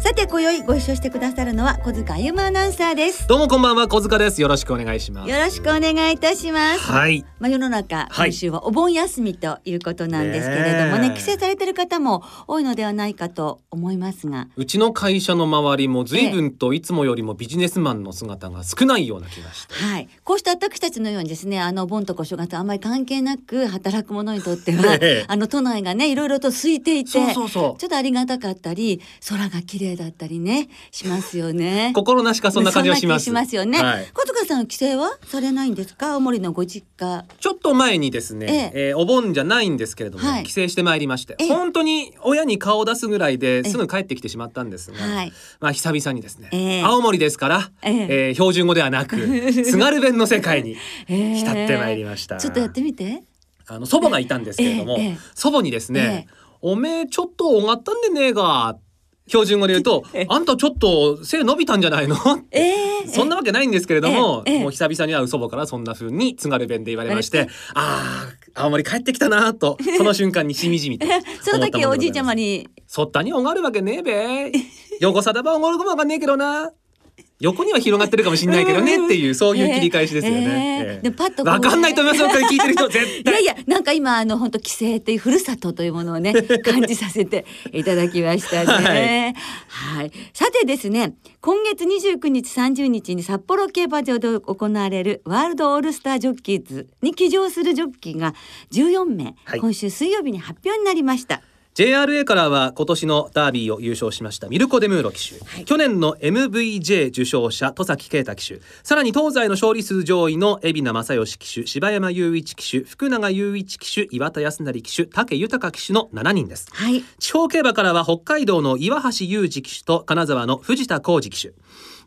さて今宵ご一緒してくださるのは小塚ゆまアナウンサーです。どうもこんばんは小塚です。よろしくお願いします。よろしくお願いいたします。はい。まあ世の中はい。今週はお盆休みということなんですけれどもねねえ。帰省されてる方も多いのではないかと思いますが。うちの会社の周りも随分といつもよりもビジネスマンの姿が少ないような気がして。はい、こうした私たちのようにですねあのお盆とかお正月あんまり関係なく働く者にとってはええ。あの都内がねいろいろと空いていてちょっとありがたかったり空が綺麗だったりねしますよね。心なしかそんな感じがします。しますよね。はい。小塚さん帰省はされないんですか？青森のご実家。ちょっと前にですね、えーお盆じゃないんですけれども、はい。帰省してまいりましてええ。本当に親に顔を出すぐらいですぐ帰ってきてしまったんですが、はい。まあ久々にですね、ええ。青森ですから、ええ。えー標準語ではなく津軽弁の世界に え浸ってまいりました、ちょっとやってみて。あの祖母がいたんですけれども、ええええ。祖母にですね、えおめえちょっとおがったんでねえが標準語で言うと ええ。あんたちょっと背伸びたんじゃないの？ええ。そんなわけないんですけれども、ええ。ええ。もう久々に会う祖母からそんな風に津軽弁で言われまして、ああ青森帰ってきたなと その瞬間にしみじみと。その時おじいちゃまに。そったにおがるわけねえべ。横さだばおごるかもわかんねえけどな横には広がってるかもしんないけどねっていうそういう切り返しですよね。でパッとわかんないと思いますよこれ聞いてる人絶対。いやいやなんか今あの本当帰省というふるさとというものをね 感じさせていただきましたね。はい、さてですね今月29日30日に札幌競馬場で行われるワールドオールスタージョッキーズに騎乗するジョッキーが14名、はい。今週水曜日に発表になりました。JRA からは今年のダービーを優勝しましたミルコ・デムーロ騎手、はい。去年の MVJ 受賞者戸崎啓太騎手。さらに東西の勝利数上位の海老名正義騎手柴山雄一騎手福永雄一騎手岩田康成騎手武豊騎手の7人です。はい、地方競馬からは北海道の岩橋裕二騎手と金沢の藤田浩二騎手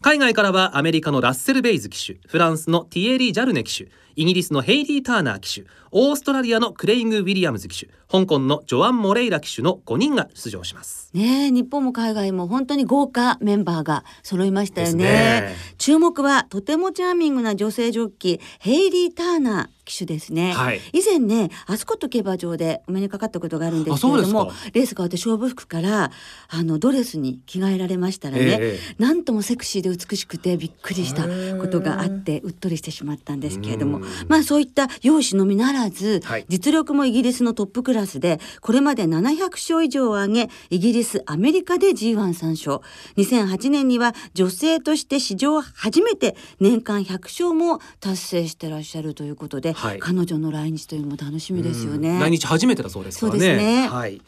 海外からはアメリカのラッセル・ベイズ騎手フランスのティエリー・ジャルネ騎手イギリスのヘイリー・ターナー騎手オーストラリアのクレイグ・ウィリアムズ騎手香港のジョアン・モレイラ騎手の5人が出場します。ねえ日本も海外も本当に豪華メンバーが揃いましたよね。ね。注目はとてもチャーミングな女性ジョッキーヘイリー・ターナー騎手ですね、はい。以前ねアスコット競馬場でお目にかかったことがあるんですけれどもレースが終わって勝負服からあのドレスに着替えられましたらね、えなんともセクシーで美しくてびっくりしたことがあってうっとりしてしまったんですけれどもうん。まあそういった容姿のみならず、はい。実力もイギリスのトップクラスでこれまで700勝以上を挙げイギリスアメリカで G13 勝。2008年には女性として史上初めて年間100勝も達成してらっしゃるということで、はい彼女の来日というのも楽しみですようんね。来日初めてだそうですからね。そねはい。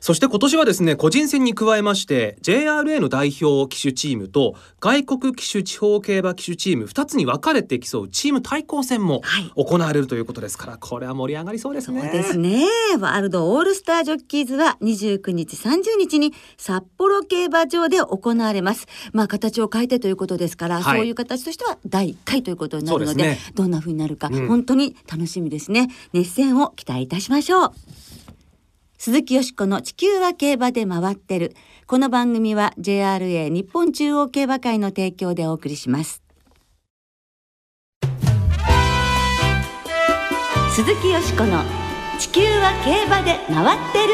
そして今年はですね、個人戦に加えまして JRA の代表騎手チームと外国騎手地方競馬騎手チーム2つに分かれて競うチーム対抗戦もはい行われるということですから、これは盛り上がりそうですね。そうですね。ワールドオールスタージョッキーズは29日30日に札幌競馬場で行われます。まあ形を変えてということですから、はいそういう形としては第1回ということになるのでねどんな風になるか、うん本当に楽しみですね。熱戦を期待いたしましょう。鈴木よしこの地球は競馬で回ってる。この番組は JRA 日本中央競馬会の提供でお送りします。鈴木よしこの地球は競馬で回ってる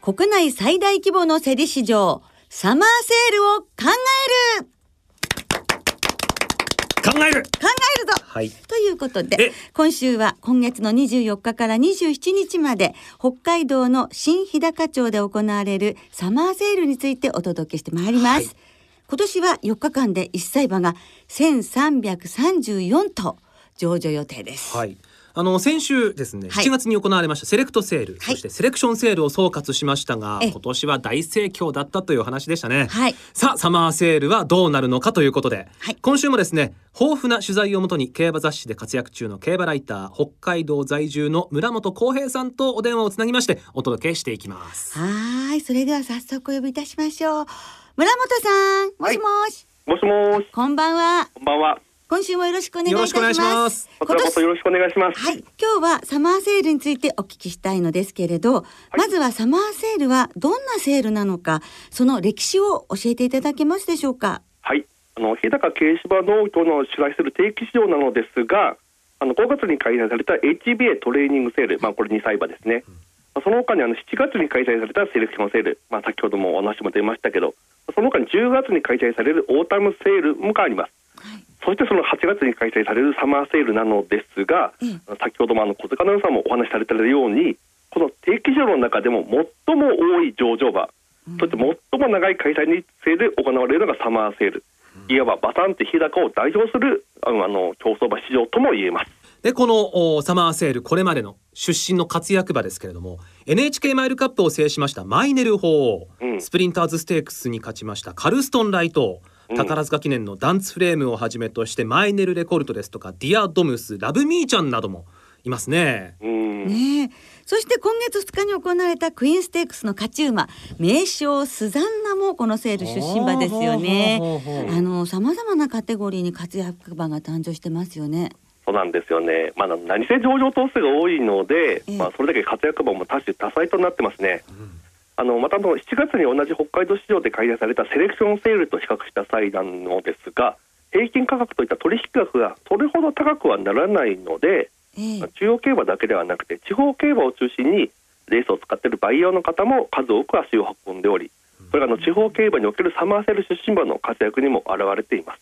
国内最大規模の競り市場サマーセールを考える考える。考えるぞはい。ということでえ今週は今月の24日から27日まで北海道の新日高町で行われるサマーセールについてお届けしてまいります、はい今年は4日間で一歳馬が1334頭上場予定です、はい。あの先週ですね、はい。7月に行われましたセレクトセール、はい。そしてセレクションセールを総括しましたがええ今年は大盛況だったという話でしたね、はい。さあサマーセールはどうなるのかということで、はい。今週もですね豊富な取材をもとに競馬雑誌で活躍中の競馬ライター北海道在住の村本浩平さんとお電話をつなぎましてお届けしていきます。はーいそれでは早速お呼びいたしましょう。村本さんもしもし、もしもし、こんばんは。こんばんは。今週もよろしくお願いいたしますよろしくお願いしますこちらこそよろしくお願いします。はい、今日はサマーセールについてお聞きしたいのですけれど、まずはサマーセールはどんなセールなのか、その歴史を教えていただけますでしょうか？はい。あの、日高競馬農協の主催する定期市場なのですが、あの、5月に開催された HBA トレーニングセール、まあ、これ2歳馬ですね。まあその他にあの7月に開催されたセレクションセール、まあ、先ほどもお話も出ましたけど、その他に10月に開催されるオータムセールもあります。そしてその8月に開催されるサマーセールなのですが、ええ。先ほどもあの小塚アナウンサーもお話しされているように、この定期市場の中でも最も多い上場馬、そして最も長い開催日程で行われるのがサマーセール。いわばバタンって日高を代表するあのあの競走馬市場とも言えます。でこのおサマーセールこれまでの出身の活躍馬ですけれども NHK マイルカップを制しましたマイネル法、うん。スプリンターズステークスに勝ちましたカルストンライトオ、うん宝塚記念のダンツフレームをはじめとしてマイネルレコルトですとかディアドムスラブミーちゃんなどもいますね。うんねえ、そして今月2日に行われたクイーンステークスの勝ち馬、名称スザンナもこのセール出身馬ですよね。あの様々なカテゴリーに活躍馬が誕生してますよね。そうなんですよね。まあ、何せ上場頭数が多いので、ええまあ、それだけ活躍馬も多種多彩となってますね。あのまたあの7月に同じ北海道市場で開催されたセレクションセールと比較した際なのですが平均価格といった取引額がそれほど高くはならないので、ええ。まあ中央競馬だけではなくて地方競馬を中心にレースを使っているバイヤーの方も数多く足を運んでおりそれがあの地方競馬におけるサマーセール出身馬の活躍にも表れています。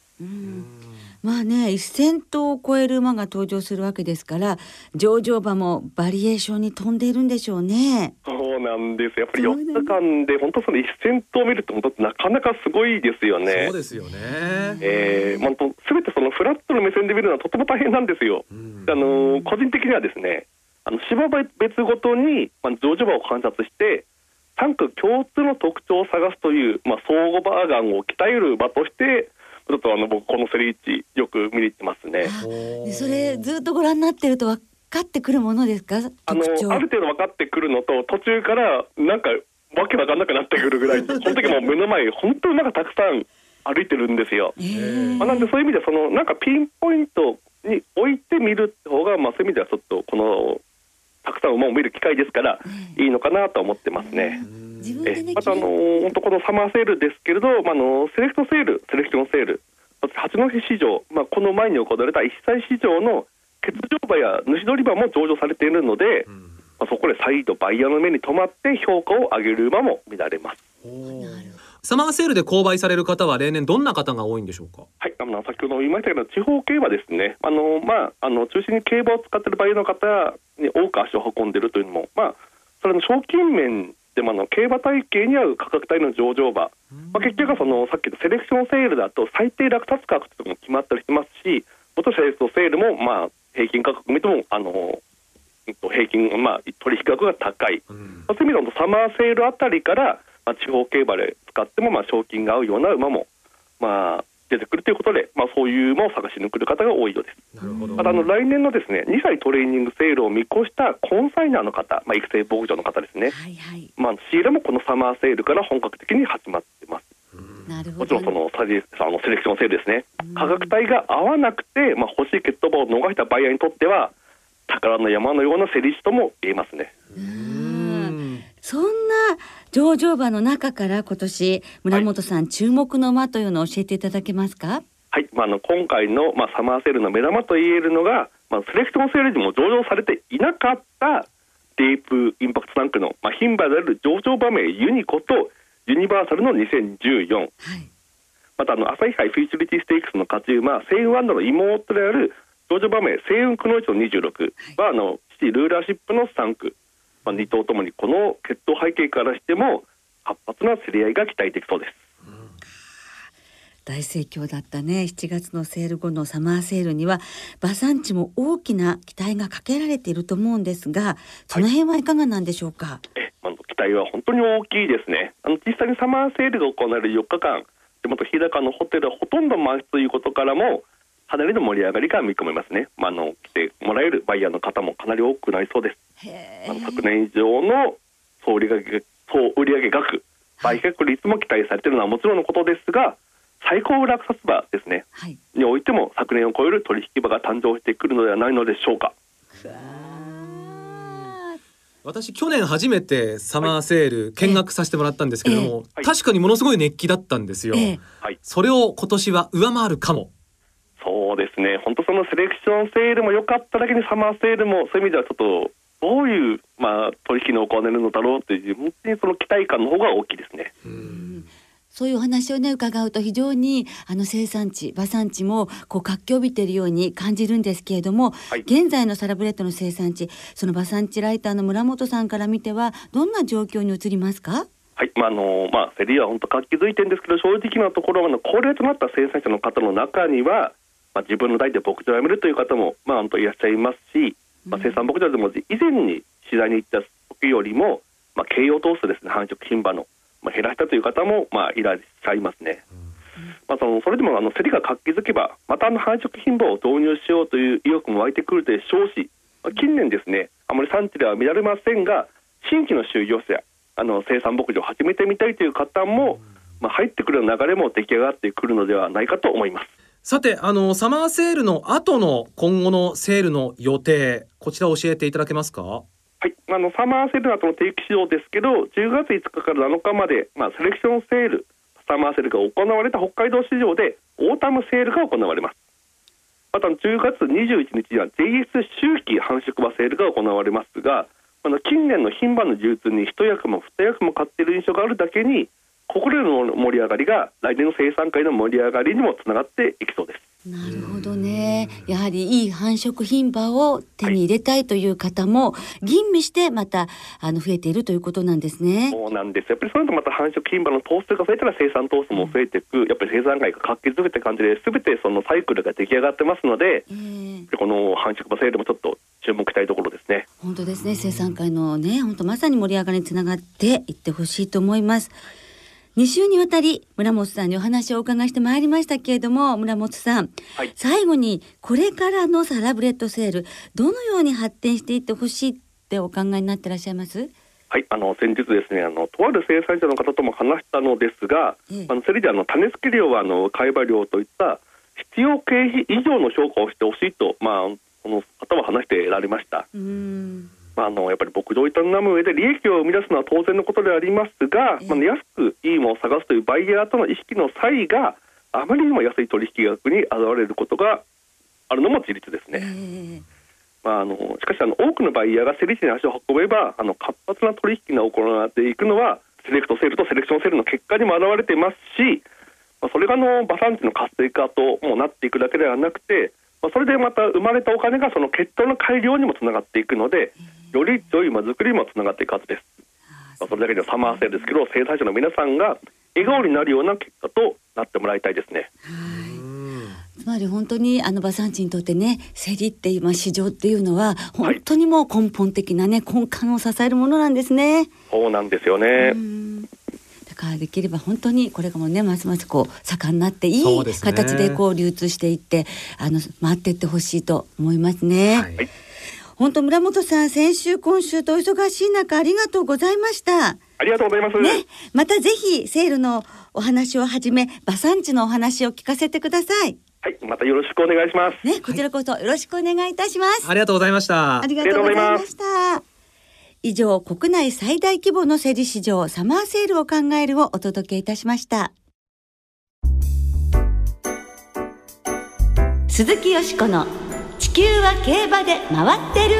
うんまあね1,000頭を超える馬が登場するわけですから上場馬もバリエーションに富んでいるんでしょうね。そうなんですやっぱりそうなんだ4日間で本当その1000頭見るって本当なかなかすごいですよね。そうですよね。えー、まあ、本当すべてそのフラットの目線で見るのはとても大変なんですよ。うんあのー個人的にはですね、あの芝別ごとに、まあ、上場馬を観察して、3区共通の特徴を探すという、まあ、相互バーガンを鍛える場として、ちょっとあの僕、このセリーチ、よく見に行ってますね。あでそれずっとご覧になってると分かってくるものですか？あの。ある程度分かってくるのと、途中からなんか、わけわかんなくなってくるぐらい、その時もう目の前、本当に馬がたくさん歩いてるんですよ。ええまあ、なんでそういう意味でそのなんかピンポイントに置いてみる方がまあそういう意味ではちょっとこのたくさん馬を見る機会ですからいいのかなと思ってますね。自分でねえまたあの本当このサマーセールですけれど、まあ、あのセレクトセールセレクションセールそして八戸市場、まあ、この前に行われた一歳市場の欠場馬や主取り馬も上場されているので、まあ、そこで再度バイヤーの目に留まって評価を上げる馬も見られます。サマーセールで購買される方は例年どんな方が多いんでしょうか？はい、あの先ほど言いましたけど地方競馬ですね、あのまあ、あの中心に競馬を使っているバイヤーの方に多く足を運んでいるというのも、まあ、それの賞金面でもあの競馬体系に合う価格帯の上場馬、まあ、結局はそのさっきのセレクションセールだと最低落札価格というのも決まったりしてますし、元セレクトセールも、まあ、平均価格見てもあの平均、まあ、取引額が高い。うん。そういう意味ではサマーセールあたりから、まあ、地方競馬で使ってもまあ賞金が合うような馬も、まあ、出てくるということで、まあ、そういう馬を探しに来る方が多いようです。なるほど。またあの来年のですね2歳トレーニングセールを見越したコンサイナーの方、まあ、育成牧場の方ですね、はいはい。まあ、仕入れもこのサマーセールから本格的に始まってます。なるほど。もちろんそのサジあのセレクションセールですね、価格帯が合わなくて、まあ、欲しい血統馬を逃したバイヤーにとっては、宝の山のような競り地とも言えますね。うんそんな上場馬の中から今年村本さん、注目の馬というのを教えていただけますか？はい、まあ、あの今回の、まあ、サマーセールの目玉と言えるのが、まあ、セレクションセールにも上場されていなかったディープインパクトタンクの、まあ、牝馬である上場馬名ユニコとユニバーサルの2014はい。またあの朝日杯フィーチュリティステークスの勝ち馬セイウンワンダの妹である上場馬名セイウンクノイチの26は、あの父ルーラーシップの3区、まあ、2頭ともにこの血統背景からしても活発な競り合いが期待できそうです。大盛況だったね。7月のセール後のサマーセールには馬産地も大きな期待がかけられていると思うんですがその辺はいかがなんでしょうか、えあの期待は本当に大きいですね。あの実際にサマーセールが行われる4日間地元日高のホテルはほとんど満室ということからもかなりの盛り上がりが見込めますね、まあ、あの来てもらえるバイヤーの方もかなり多くなりそうです。あの昨年以上の総売上総売上額売却率も期待されているのはもちろんのことですが最高落札場ですね、はい、においても昨年を超える取引場が誕生してくるのではないのでしょうか。私去年初めてサマーセール見学させてもらったんですけども、えー、確かにものすごい熱気だったんですよ、えー、それを今年は上回るかもそうですね。本当そのセレクションセールも良かっただけにサマーセールもそういう意味ではちょっとどういうまあ取引の行われるのだろうという本当にその期待感の方が大きいですね。そういうお話をね伺うと非常にあの生産地馬産地もこう活気を帯びているように感じるんですけれども、はい、現在のサラブレッドの生産地その馬産地ライターの村本さんから見てはどんな状況に移りますか？はい。まああのまあ、競りは本当活気づいてるんですけど正直なところあの高齢となった生産者の方の中には、まあ、自分の代で牧場を辞めるという方も、まあ、本当いらっしゃいますし、まあ、生産牧場でも以前に取材に行った時よりも、まあ、経営を通してですね繁殖牝馬のまあ、減らしたという方もまあいらっしゃいますね。まあ、そのそれでもあの競りが活気づけばまたあの繁殖牝馬を導入しようという意欲も湧いてくるでしょうし、まあ、近年ですねあまり産地では見られませんが新規の就業者あの生産牧場を始めてみたいという方も、まあ、入ってくる流れも出来上がってくるのではないかと思います。さてあのサマーセールの後の今後のセールの予定こちら教えていただけますか？はい、あのサマーセールの後の定期市場ですけど、10月5日から7日まで、まあ、セレクションセール、サマーセールが行われた北海道市場で、オータムセールが行われます。また10月21日には JS 周期繁殖馬セールが行われますが、あの近年の牝馬の流通に一役も二役も買っている印象があるだけに、ここでの盛り上がりが来年の生産会の盛り上がりにもつながっていきそうです。なるほどね。やはりいい繁殖牝馬を手に入れたいという方も、吟味してまたあの増えているということなんですね。そうなんです。やっぱりそのとまた繁殖牝馬の頭数が増えたら生産頭数も増えていく。うん、やっぱり生産会が活気づくって感じで、すべてそのサイクルが出来上がってますので、えー、この繁殖馬セールもちょっと注目したいところですね。本当ですね。生産会のね、本当まさに盛り上がりにつながっていってほしいと思います。2週にわたり村本さんにお話をお伺いしてまいりましたけれども村本さん、はい、最後にこれからのサラブレッドセールどのように発展していってほしいってお考えになってらっしゃいます？はいあの先日ですねあのとある生産者の方とも話したのですが、ええ、あのそれであの種付け量はあの買馬量といった必要経費以上の評価をしてほしいとまあこの方は話してられました。うんまあ、あのやっぱり牧場を営む上で利益を生み出すのは当然のことでありますが、まあ、安くいいものを探すというバイヤーとの意識の差異があまりにも安い取引額に現れることがあるのも事実ですね。まあ、あのしかしあの多くのバイヤーが競り地に足を運べばあの活発な取引が行われていくのはセレクトセールとセレクションセールの結果にも表れていますし、まあ、それがあの馬産地の活性化ともなっていくだけではなくて、まあ、それでまた生まれたお金がその血統の改良にもつながっていくので、より良い馬作りにもつながっていくはずです。まあ、それだけでサマーセールですけど生産者の皆さんが笑顔になるような結果となってもらいたいですね。つまり本当にあの馬産地にとってね競りっていう、まあ、市場っていうのは本当にもう根本的なね、根幹を支えるものなんですね。そうなんですよね。だからできれば本当にこれがもうねますますこう盛んになっていい形でこう流通していって、あの回っていってほしいと思いますね。はい。本当村本さん先週今週と忙しい中ありがとうございました。ありがとうございます。ねまたぜひセールのお話をはじめ馬産地のお話を聞かせてください。はいまたよろしくお願いします。ねこちらこそよろしくお願いいたします、はい、ありがとうございました。ありがとうございました以上国内最大規模の競り市場サマーセールを考えるをお届けいたしました。鈴木よしこの地球は競馬で回ってる。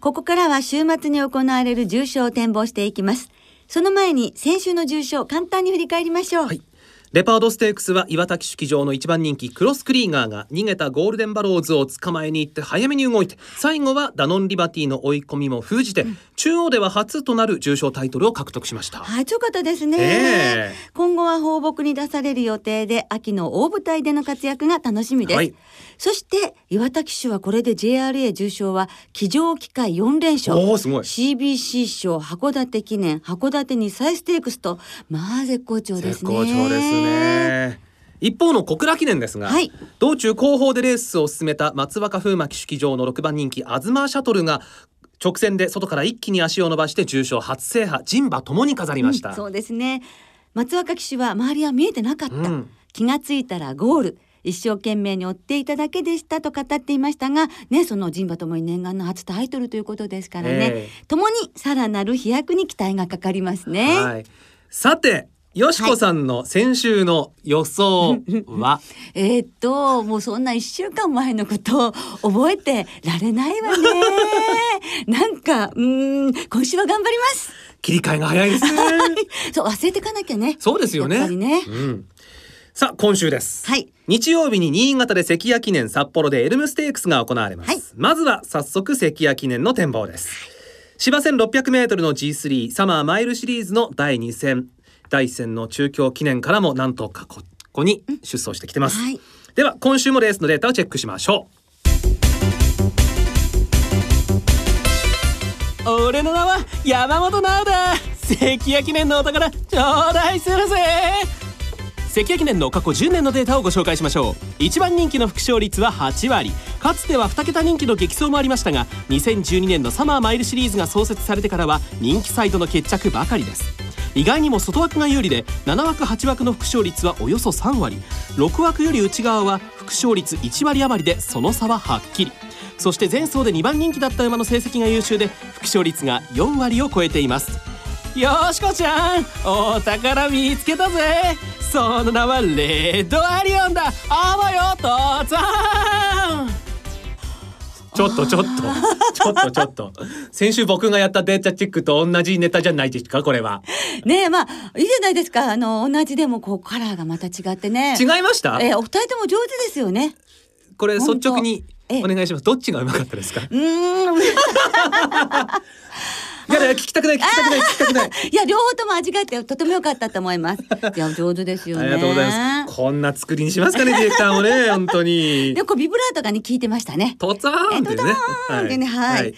ここからは週末に行われる重賞を展望していきます。その前に先週の重賞簡単に振り返りましょう、はい。レパードステークスは岩滝式場の一番人気クロスクリーガーが逃げたゴールデンバローズを捕まえに行って早めに動いて最後はダノンリバティの追い込みも封じて、中央では初となる重賞タイトルを獲得しました。はい、強かったですね、ええ今後は放牧に出される予定で秋の大舞台での活躍が楽しみです、はい。そして岩田騎手はこれで JRA 重賞は騎乗機会4連勝。おーすごい。CBC 賞函館記念函館に再ステークスとまあ絶好調です絶ね好調ですね。一方の小倉記念ですが、はい。道中後方でレースを進めた松若風磨騎手騎乗の6番人気東シャトルが直線で外から一気に足を伸ばして重賞初制覇人馬ともに飾りました。うんそうですね。松若騎手は周りは見えてなかった、うん。気がついたらゴール。一生懸命に追っていただけでしたと語っていましたがねその人馬ともに念願の初タイトルということですからね、えともにさらなる飛躍に期待がかかりますね、はい。さて、よしこさんの先週の予想は、えーっともうそんな一週間前のことを覚えてられないわね。なんかうーん今週は頑張ります。切り替えが早いですね。そう忘れてかなきゃね。そうですよね。ね。うん。さあ今週です。はい。日曜日に新潟で関谷記念札幌でエルムステークスが行われます、はい。まずは早速関谷記念の展望です。芝線 600m の G3 サマーマイルシリーズの第2戦第1戦の中京記念からもなんとかここに出走してきてます、はい。では今週もレースのデータをチェックしましょ俺の名は山本直だ関谷記念のお宝頂戴するぜ関谷記念の過去10年のデータをご紹介しましょう。一番人気の副勝率は8割。かつては2桁人気の激走もありましたが2012年のサマーマイルシリーズが創設されてからは人気サイドの決着ばかりです意外にも外枠が有利で7枠8枠の副勝率はおよそ3割。6枠より内側は副勝率1割余りでその差ははっきり。そして前走で2番人気だった馬の成績が優秀で副勝率が4割を超えています。よしこちゃん。お宝見つけたぜ。その名はレッドアリオンだ。あわよとつぁん。ちょっとちょっと。ちょっと ちょっと。先週僕がやったデータチェックと同じネタじゃないですか？これは。ねえまあいいじゃないですか。あの同じでもこうカラーがまた違ってね。違いました？えーお二人とも上手ですよね。これ率直にええ。お願いします。どっちがうまかったですか？うーん。い やいや聞きたくない聞きたくない聞きたくない。いや両方とも味があってとても良かったと思います。い。や上手ですよね。ありがとうございます。こんな作りにしますかね、ディレクターもね、本当に。で。こうビブラートがね聞いてましたね。とつーんってね。えドドーンってねはい、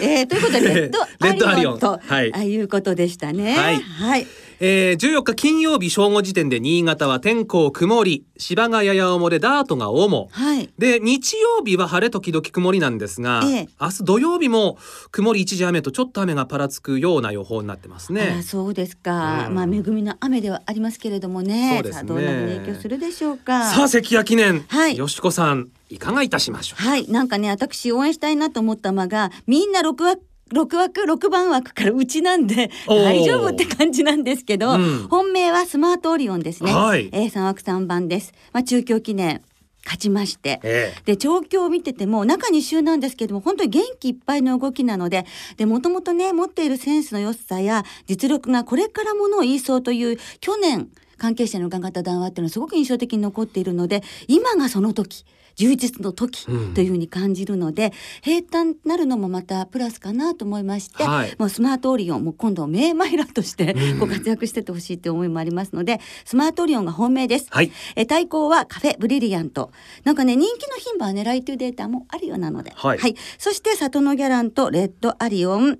えーということでレッドレッドアリオン。とはい。あいうことでしたね。はい。はいえー、14日金曜日正午時点で新潟は天候曇り、芝がやや重でダートが主。はい。で日曜日は晴れ時々曇りなんですが、ええ。明日土曜日も曇り一時雨とちょっと雨がぱらつくような予報になってますね。そうですか、うん。まあ恵みの雨ではありますけれどもね。そうですね。さあどんなに影響するでしょうか。さあ関谷記念、はい。よしこさんいかがいたしましょう？はい、なんかね、私応援したいなと思った馬が、みんな6枠、6枠、6番枠からうちなんで、大丈夫って感じなんですけど、うん本命はスマートオリオンですね。はいえー、3枠3番です。まあ、中京記念、勝ちまして。ええで調教を見てても中2週なんですけども本当に元気いっぱいの動きなのででもともとね持っているセンスの良さや実力がこれからものを言いそうという去年関係者に伺った談話っていうのはすごく印象的に残っているので今がその時充実の時うん。というふうに感じるので、平坦になるのもまたプラスかなと思いまして、はい。もうスマートオリオンもう今度名マイラとしてうん。ご活躍しててほしいって思いもありますのでスマートオリオンが本命です。はい。え対抗はカフェブリリアント。なんかね人気の牝馬は狙いというデータもあるようなので、はい。そして里のギャランとレッドアリオン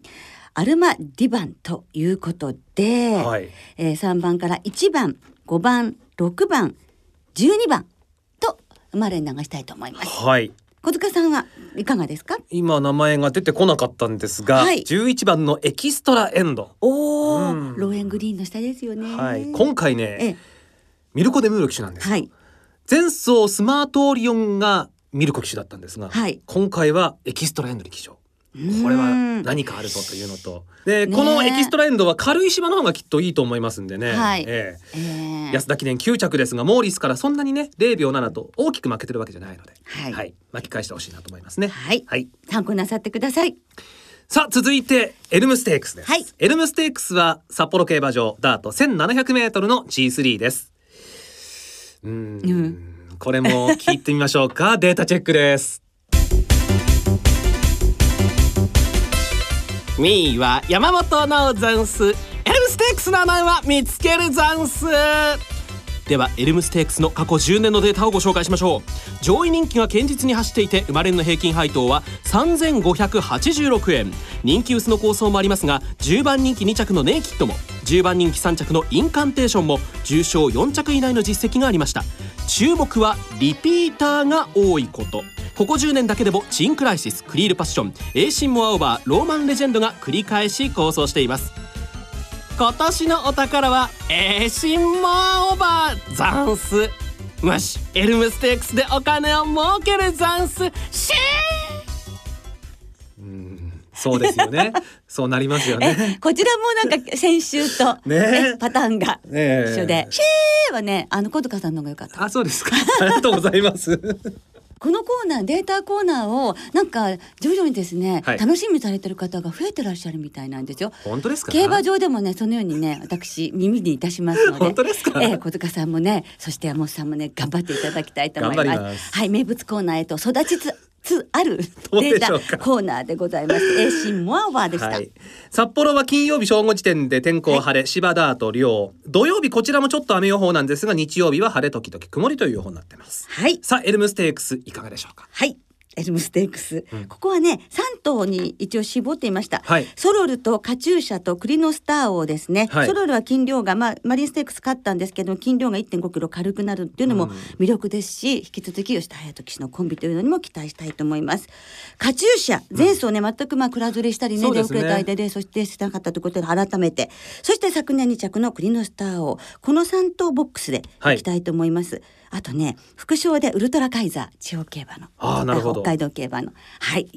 アルマディバンということで、はい。えー、3番から1番5番6番12番と馬連に流したいと思いますはい。小塚さんはいかがですか？今名前が出てこなかったんですが、はい11番のエキストラエンド。おお、うんローエングリーンの下ですよねはい。今回えね、えミルコ・デムーロ騎手なんです。はい前走スマートオリオンがミルコ騎手だったんですが、はい今回はエキストラエンドに騎乗。これは何かあるぞというのと、で、ねこのエキストラエンドは軽い芝の方がきっといいと思いますんでね。はい。ええ。えー安田記念9着ですがモーリスからそんなにね0秒7と大きく負けてるわけじゃないので、はい。巻き返してほしいなと思いますね。はい。はい。参考になさってください。さあ続いてエルムステークスです、はい。エルムステークスは札幌競馬場ダート 1700m の G3 です。うーん。うん。これも聞いてみましょうか。データチェックですミーは山本のザンスエルムステークスの名前は見つけるザンスではエルムステークスの過去10年のデータをご紹介しましょう。上位人気が堅実に走っていて生まれんの平均配当は3586円。人気薄の好走もありますが10番人気2着のネイキッドも10番人気3着のインカンテーションも重賞4着以内の実績がありました。注目はリピーターが多いこと。ここ10年だけでもチンクライシスクリールパッションエイシンモアオーバーローマンレジェンドが繰り返し構想しています。今年のお宝はエイシンモアオーバーザンス。もしエルムステークスでお金を儲けるザンス。シそうですよね。そうなりますよね。こちらもなんか先週と、ね。ねパターンがね一緒で、シェーはねあの小塚さんの方が良かった。あそうですか。ありがとうございますこのコーナーデータコーナーをなんか徐々にですね、はい。楽しみにされてる方が増えてらっしゃるみたいなんですよ。本当ですか？競馬場でもねそのようにね私耳にいたしますので。本当ですか？ええ小塚さんもねそして山本さんもね頑張っていただきたいと思います。ます。はい名物コーナーへと育ちつつあるどうデーでしょうか？タコーナーでございます。えーシンモアワーでした、はい、札幌は金曜日正午時点で天候晴れ、芝ダート涼土曜日こちらもちょっと雨予報なんですが日曜日は晴れ時々曇りという予報になってます。はい。さあエルムステークスいかがでしょうか？はい。エルムステークス、うん。ここはね3頭に一応絞っていました、はい。ソロルとカチューシャとクリノスターをですね、はい。ソロルは斤量が、まあ、マリンステークス勝ったんですけど斤量が1 5キロ軽くなるっていうのも魅力ですし、引き続き吉田隼人騎手のコンビというのにも期待したいと思います。カチューシャ前走ね、全くまあ倉ずれしたりね出遅れた間でそしてしてなかったということで改めて。そして昨年2着のクリノスターをこの3頭ボックスでいきたいと思います、あとね副賞でウルトラカイザー地方競馬の。あーなるほど。北海道競馬の。はい。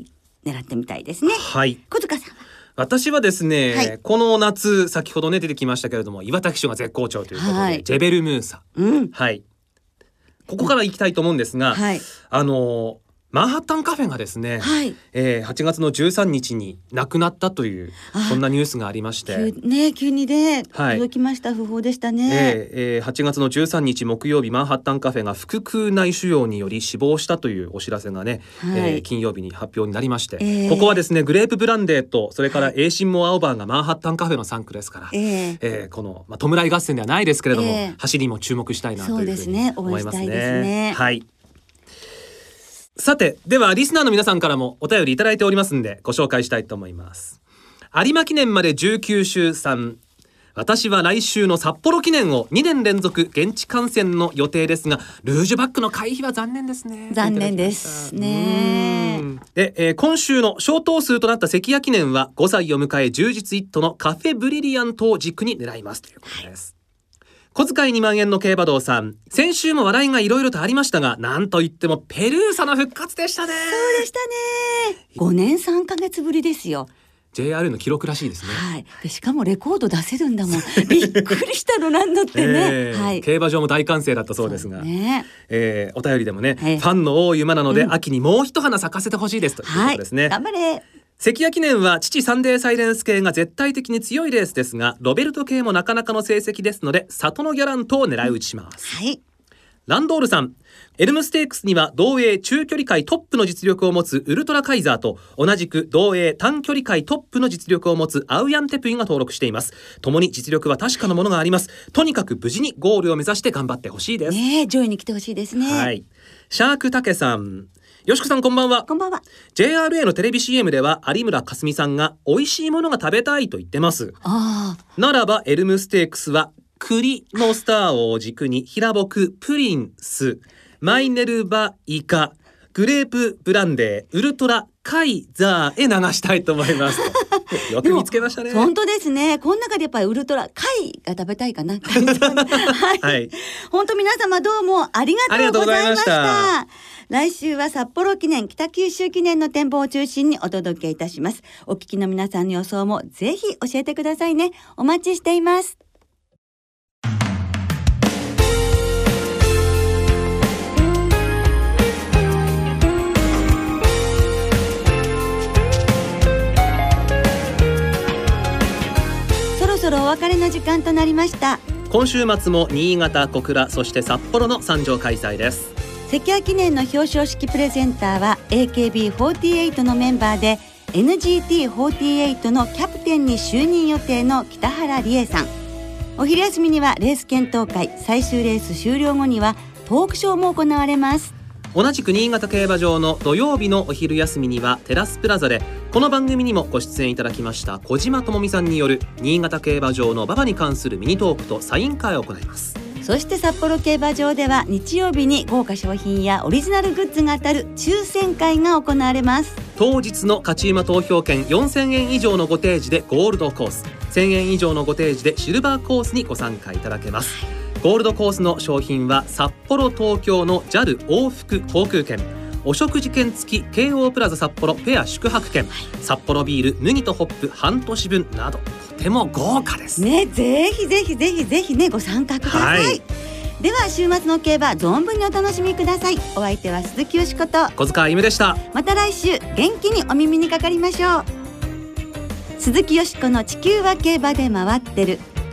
狙ってみたいですね。はい。小塚さんは？私はですね、はい。この夏先ほどね出てきましたけれども岩田騎手が絶好調ということで、はい。ジェベルムーサ。うん。はい。ここから行きたいと思うんですが、はい。あのマンハッタンカフェがですね、はい。えー、8月の13日に亡くなったというあそんなニュースがありまして。急ね急にね、はい。届きました訃報でしたね、えーえー8月の13日木曜日マンハッタンカフェが腹腔内腫瘍により死亡したというお知らせがね、はい。えー金曜日に発表になりまして、えー。ここはですねグレープブランデーとそれからエイシンモアオーバーがマンハッタンカフェの産駒ですから、えええーこの、まあ、弔い合戦ではないですけれども、えー。走りも注目したいなというふうに思いますね。すね。はいさてではリスナーの皆さんからもお便りいただいておりますんでご紹介したいと思います。有馬記念まで19週3私は来週の札幌記念を2年連続現地観戦の予定ですがルージュバックの回避は残念ですね。残念ですね。うん。で、えー今週の小頭数となった関谷記念は5歳を迎え充実一途のカフェブリリアントを軸に狙います。ということです、小遣い2万円の競馬道さん。先週も話題がいろいろとありましたがなんといってもペルーサの復活でしたね。そうでしたね。5年3ヶ月ぶりですよ。JR の記録らしいですね。はい。でしかもレコード出せるんだもん。びっくりしたのなんだってね、えーはい。競馬場も大歓声だったそうですが、ね。えーお便りでもね、はいファンの多い馬なので、うん。秋にもう一花咲かせてほしいですというこはいとですね、頑張れ関谷記念は父サンデーサイレンス系が絶対的に強いレースですがロベルト系もなかなかの成績ですので里のギャラントを狙い撃ちします、はい。ランドールさんエルムステークスには同営中距離界トップの実力を持つウルトラカイザーと同じく同営短距離界トップの実力を持つアウヤンテプイが登録しています。共に実力は確かなものがあります。とにかく無事にゴールを目指して頑張ってほしいです、ねえ上位に来てほしいですね、はい。シャークタケさんよしこさんこんばんは。こんばんは。JRA のテレビ CM では有村架純さんが美味しいものが食べたいと言ってます。ああならばエルムステークスは栗のスターを軸に平木プリンスマイネルバイカグレープブランデーウルトラカイザーへ流したいと思います。よく見つけましたね。本当ですね。この中でやっぱりウルトラ貝が食べたいかな。はい、はい本当皆様どうもありがとうございました。来週は札幌記念北九州記念の展望を中心にお届けいたします。お聞きの皆さんの予想もぜひ教えてくださいね。お待ちしています別れの時間となりました。今週末も新潟小倉そして札幌の参上開催です。関谷記念の表彰式プレゼンターは AKB48 のメンバーで NGT48 のキャプテンに就任予定の北原理恵さん。お昼休みにはレース検討会最終レース終了後にはトークショーも行われます同じく新潟競馬場の土曜日のお昼休みにはテラスプラザでこの番組にもご出演いただきました小島智美さんによる新潟競馬場の馬場に関するミニトークとサイン会を行います。そして札幌競馬場では日曜日に豪華商品やオリジナルグッズが当たる抽選会が行われます。当日の勝ち馬投票券4000円以上のご提示でゴールドコース。1000円以上のご提示でシルバーコースにご参加いただけますゴールドコースの商品は札幌東京の JAL 往復航空券お食事券付き京王プラザ札幌ペア宿泊券札幌ビール麦とホップ半年分などとても豪華ですねぜひぜひぜひぜひねご参加ください、はい。では週末の競馬存分にお楽しみください。お相手は鈴木よしこと。小塚あゆむでした。また来週元気にお耳にかかりましょう。鈴木よしこの地球は競馬で回ってる